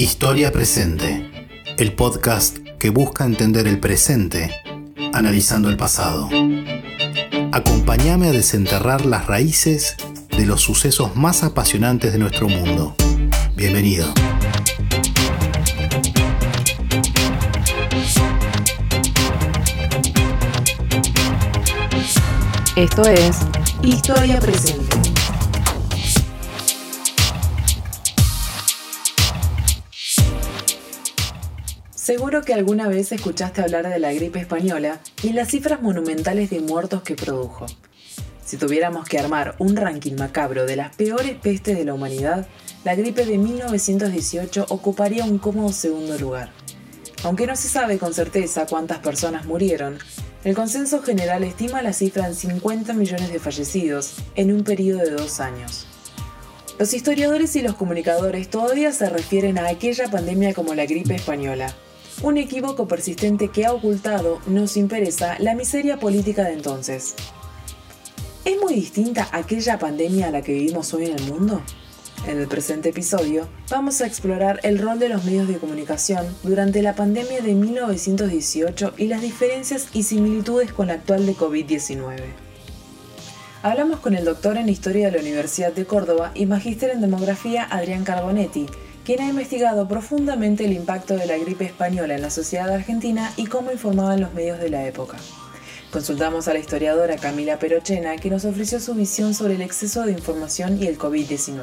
Historia Presente, el podcast que busca entender el presente analizando el pasado. Acompáñame a desenterrar las raíces de los sucesos más apasionantes de nuestro mundo. Bienvenido. Esto es Historia Presente. Seguro que alguna vez escuchaste hablar de la gripe española y las cifras monumentales de muertos que produjo. Si tuviéramos que armar un ranking macabro de las peores pestes de la humanidad, la gripe de 1918 ocuparía un cómodo segundo lugar. Aunque no se sabe con certeza cuántas personas murieron, el consenso general estima la cifra en 50 millones de fallecidos en un periodo de dos años. Los historiadores y los comunicadores todavía se refieren a aquella pandemia como la gripe española, un equívoco persistente que ha ocultado, no sin pereza, la miseria política de entonces. ¿Es muy distinta aquella pandemia a la que vivimos hoy en el mundo? En el presente episodio vamos a explorar el rol de los medios de comunicación durante la pandemia de 1918 y las diferencias y similitudes con la actual de COVID-19. Hablamos con el doctor en Historia de la Universidad de Córdoba y magíster en Demografía Adrián Carbonetti, quien ha investigado profundamente el impacto de la gripe española en la sociedad argentina y cómo informaban los medios de la época. Consultamos a la historiadora Camila Perochena, que nos ofreció su visión sobre el exceso de información y el COVID-19.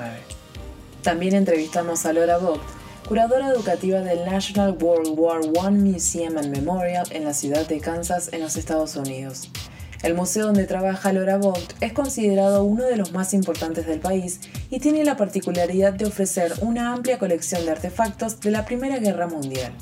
También entrevistamos a Laura Vogt, curadora educativa del National World War I Museum and Memorial en la ciudad de Kansas, en los Estados Unidos. El museo donde trabaja Laura Vogt es considerado uno de los más importantes del país y tiene la particularidad de ofrecer una amplia colección de artefactos de la Primera Guerra Mundial.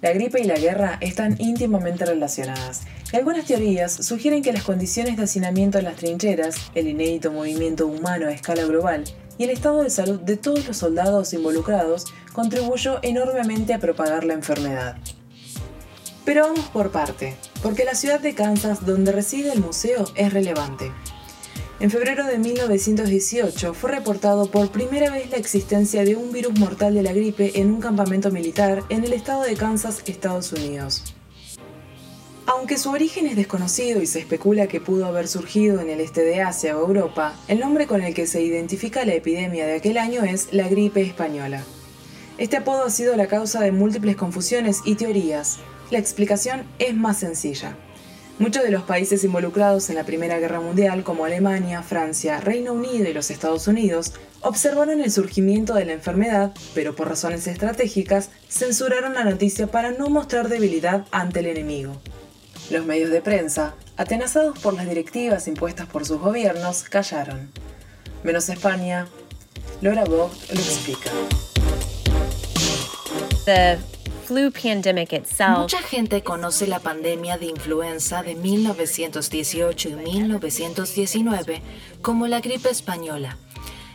La gripe y la guerra están íntimamente relacionadas algunas teorías sugieren que las condiciones de hacinamiento en las trincheras, el inédito movimiento humano a escala global y el estado de salud de todos los soldados involucrados contribuyó enormemente a propagar la enfermedad. Pero vamos por parte, porque la ciudad de Kansas donde reside el museo es relevante. En febrero de 1918 fue reportado por primera vez la existencia de un virus mortal de la gripe en un campamento militar en el estado de Kansas, Estados Unidos. Aunque su origen es desconocido y se especula que pudo haber surgido en el este de Asia o Europa, el nombre con el que se identifica la epidemia de aquel año es la gripe española. Este apodo ha sido la causa de múltiples confusiones y teorías. La explicación es más sencilla. Muchos de los países involucrados en la Primera Guerra Mundial, como Alemania, Francia, Reino Unido y los Estados Unidos, observaron el surgimiento de la enfermedad, pero por razones estratégicas censuraron la noticia para no mostrar debilidad ante el enemigo. Los medios de prensa, atenazados por las directivas impuestas por sus gobiernos, callaron. Menos España, Laura Vogt lo explica. Mucha gente conoce la pandemia de influenza de 1918 y 1919 como la gripe española.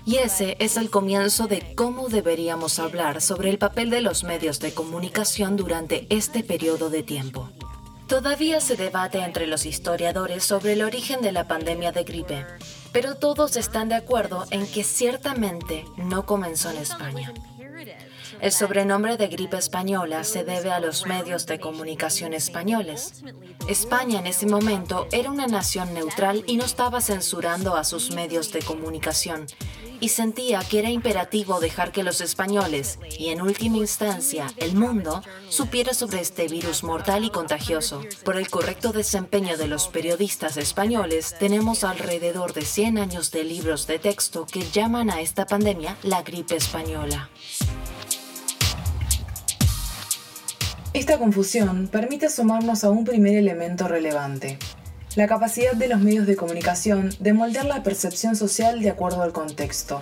Y ese es el comienzo de cómo deberíamos hablar sobre el papel de los medios de comunicación durante este periodo de tiempo. Todavía se debate entre los historiadores sobre el origen de la pandemia de gripe, pero todos están de acuerdo en que ciertamente no comenzó en España. El sobrenombre de gripe española se debe a los medios de comunicación españoles. España en ese momento era una nación neutral y no estaba censurando a sus medios de comunicación, y sentía que era imperativo dejar que los españoles, y en última instancia el mundo, supiera sobre este virus mortal y contagioso. Por el correcto desempeño de los periodistas españoles, tenemos alrededor de 100 años de libros de texto que llaman a esta pandemia la gripe española. Esta confusión permite sumarnos a un primer elemento relevante, la capacidad de los medios de comunicación de moldear la percepción social de acuerdo al contexto.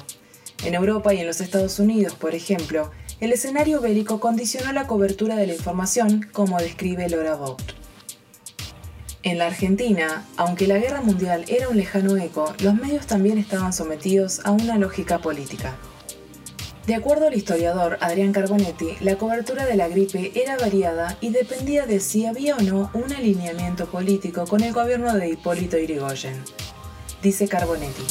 En Europa y en los Estados Unidos, por ejemplo, el escenario bélico condicionó la cobertura de la información, como describe Laura Vogt. En la Argentina, aunque la guerra mundial era un lejano eco, los medios también estaban sometidos a una lógica política. De acuerdo al historiador Adrián Carbonetti, la cobertura de la gripe era variada y dependía de si había o no un alineamiento político con el gobierno de Hipólito Yrigoyen. Dice Carbonetti.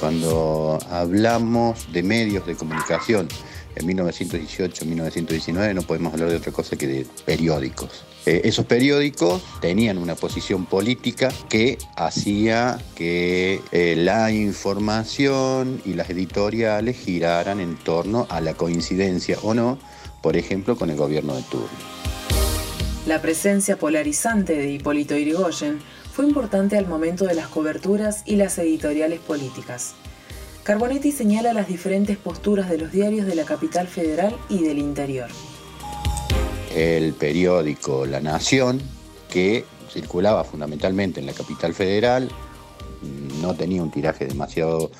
Cuando hablamos de medios de comunicación en 1918, 1919, no podemos hablar de otra cosa que de periódicos. Eh, esos periódicos tenían una posición política que hacía que eh, la información y las editoriales giraran en torno a la coincidencia o no, por ejemplo, con el gobierno de turno. La presencia polarizante de Hipólito Yrigoyen fue importante al momento de las coberturas y las editoriales políticas. Carbonetti señala las diferentes posturas de los diarios de la capital federal y del interior el periódico La Nación, que circulaba fundamentalmente en la capital federal, no tenía un tiraje demasiado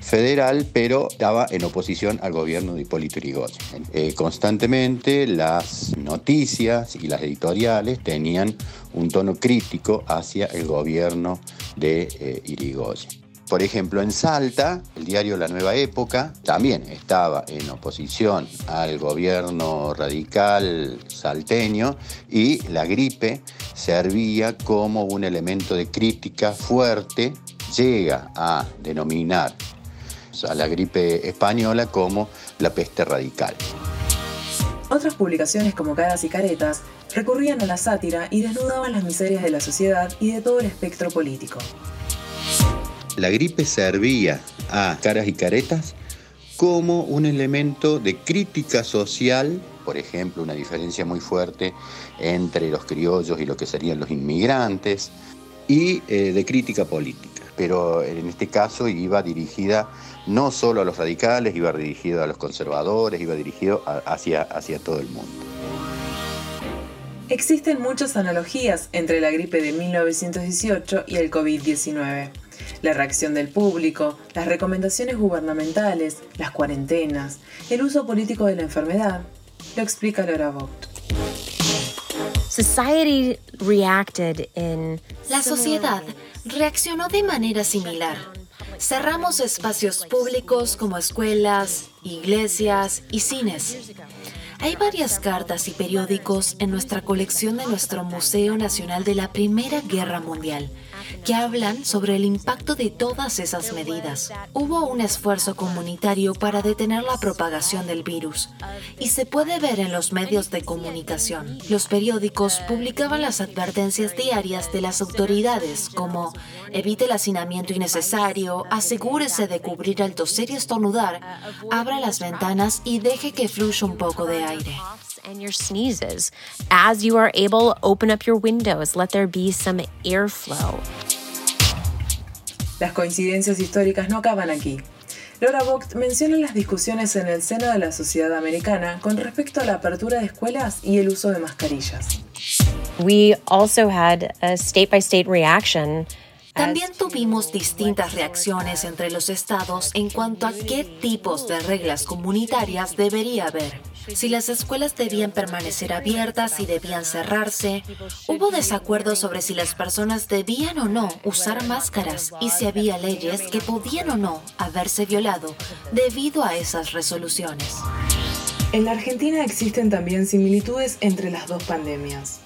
federal, pero estaba en oposición al gobierno de Hipólito Yrigoyen. Eh, constantemente las noticias y las editoriales tenían un tono crítico hacia el gobierno de eh, Irigoyen. Por ejemplo, en Salta, el diario La Nueva Época también estaba en oposición al gobierno radical salteño y la gripe servía como un elemento de crítica fuerte, llega a denominar a la gripe española como la peste radical. Otras publicaciones como Caras y Caretas recurrían a la sátira y desnudaban las miserias de la sociedad y de todo el espectro político. La gripe servía a caras y caretas como un elemento de crítica social, por ejemplo, una diferencia muy fuerte entre los criollos y lo que serían los inmigrantes, y eh, de crítica política. Pero en este caso iba dirigida no solo a los radicales, iba dirigido a los conservadores, iba dirigido hacia, hacia todo el mundo. Existen muchas analogías entre la gripe de 1918 y el COVID-19 la reacción del público, las recomendaciones gubernamentales, las cuarentenas, el uso político de la enfermedad, lo explica Laura Vogt. La sociedad reaccionó de manera similar. Cerramos espacios públicos como escuelas, iglesias y cines. Hay varias cartas y periódicos en nuestra colección de nuestro Museo Nacional de la Primera Guerra Mundial que hablan sobre el impacto de todas esas medidas. Hubo un esfuerzo comunitario para detener la propagación del virus y se puede ver en los medios de comunicación. Los periódicos publicaban las advertencias diarias de las autoridades como evite el hacinamiento innecesario, asegúrese de cubrir el toser y estornudar, abra las ventanas y deje que fluya un poco de aire. And your sneezes. As you are able, open up your windows, let there be some airflow. Las coincidencias históricas no acaban aquí. Laura Vogt menciona las discusiones en el seno de la sociedad americana con respecto a la apertura de escuelas y el uso de mascarillas. We also had a state by state reaction también tuvimos distintas reacciones entre los estados en cuanto a qué tipos de reglas comunitarias debería haber. Si las escuelas debían permanecer abiertas y debían cerrarse, hubo desacuerdos sobre si las personas debían o no usar máscaras y si había leyes que podían o no haberse violado debido a esas resoluciones. En la Argentina existen también similitudes entre las dos pandemias.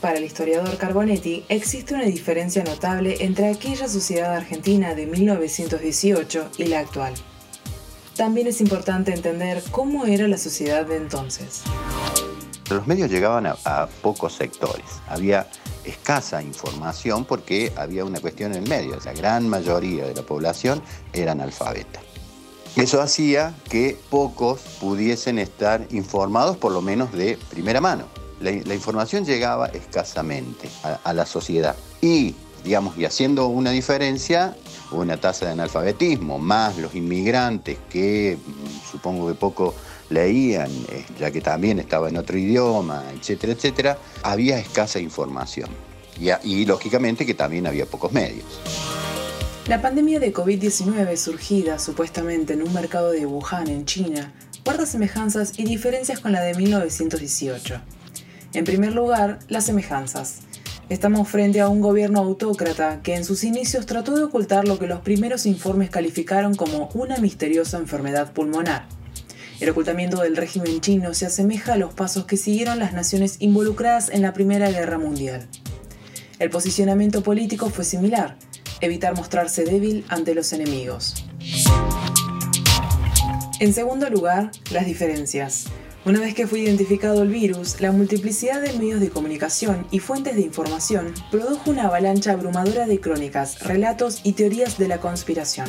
Para el historiador Carbonetti, existe una diferencia notable entre aquella sociedad argentina de 1918 y la actual. También es importante entender cómo era la sociedad de entonces. Los medios llegaban a, pocos sectores. Había escasa información porque había una cuestión en el medio. La gran mayoría de la población era analfabeta. Eso hacía que pocos pudiesen estar informados por lo menos de primera mano la, información llegaba escasamente a, la sociedad. Y, digamos, y haciendo una diferencia, una tasa de analfabetismo, más los inmigrantes que mm, supongo que poco leían, eh, ya que también estaba en otro idioma, etcétera, etcétera, había escasa información. Y, lógicamente que también había pocos medios. La pandemia de COVID-19, surgida supuestamente en un mercado de Wuhan, en China, guarda semejanzas y diferencias con la de 1918. En primer lugar, las semejanzas. Estamos frente a un gobierno autócrata que en sus inicios trató de ocultar lo que los primeros informes calificaron como una misteriosa enfermedad pulmonar. El ocultamiento del régimen chino se asemeja a los pasos que siguieron las naciones involucradas en la Primera Guerra Mundial. El posicionamiento político fue similar, evitar mostrarse débil ante los enemigos. En segundo lugar, las diferencias. Una vez que fue identificado el virus, la multiplicidad de medios de comunicación y fuentes de información produjo una avalancha abrumadora de crónicas, relatos y teorías de la conspiración.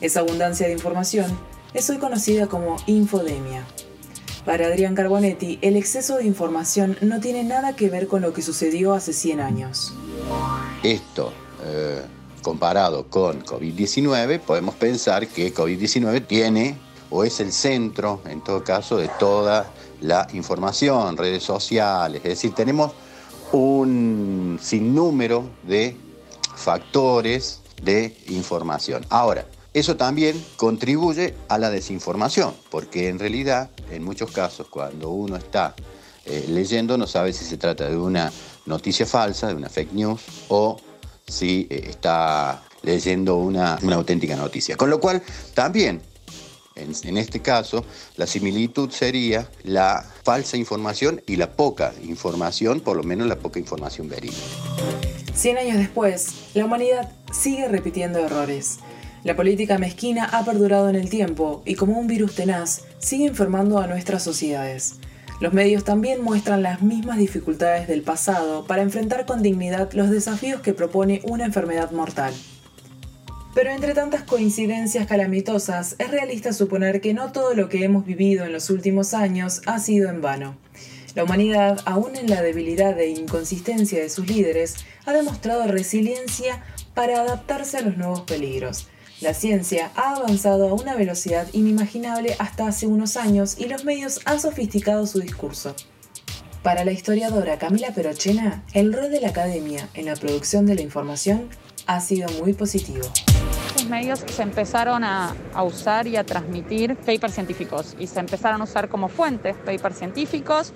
Esa abundancia de información es hoy conocida como infodemia. Para Adrián Carbonetti, el exceso de información no tiene nada que ver con lo que sucedió hace 100 años. Esto, eh, comparado con COVID-19, podemos pensar que COVID-19 tiene o es el centro, en todo caso, de toda la información, redes sociales. Es decir, tenemos un sinnúmero de factores de información. Ahora, eso también contribuye a la desinformación, porque en realidad, en muchos casos, cuando uno está eh, leyendo, no sabe si se trata de una noticia falsa, de una fake news, o si eh, está leyendo una, una auténtica noticia. Con lo cual, también en, este caso, la similitud sería la falsa información y la poca información, por lo menos la poca información verídica. Cien años después, la humanidad sigue repitiendo errores. La política mezquina ha perdurado en el tiempo y como un virus tenaz, sigue enfermando a nuestras sociedades. Los medios también muestran las mismas dificultades del pasado para enfrentar con dignidad los desafíos que propone una enfermedad mortal. Pero entre tantas coincidencias calamitosas, es realista suponer que no todo lo que hemos vivido en los últimos años ha sido en vano. La humanidad, aún en la debilidad e inconsistencia de sus líderes, ha demostrado resiliencia para adaptarse a los nuevos peligros. La ciencia ha avanzado a una velocidad inimaginable hasta hace unos años y los medios han sofisticado su discurso. Para la historiadora Camila Perochena, el rol de la academia en la producción de la información ha sido muy positivo. Medios se empezaron a, usar y a transmitir papers científicos y se empezaron a usar como fuentes papers científicos.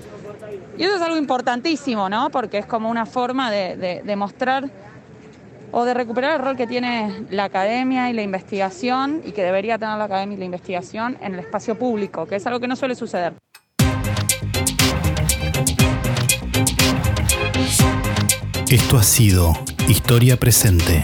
Y eso es algo importantísimo, ¿no? Porque es como una forma de, de mostrar o de recuperar el rol que tiene la academia y la investigación y que debería tener la academia y la investigación en el espacio público, que es algo que no suele suceder. Esto ha sido Historia Presente.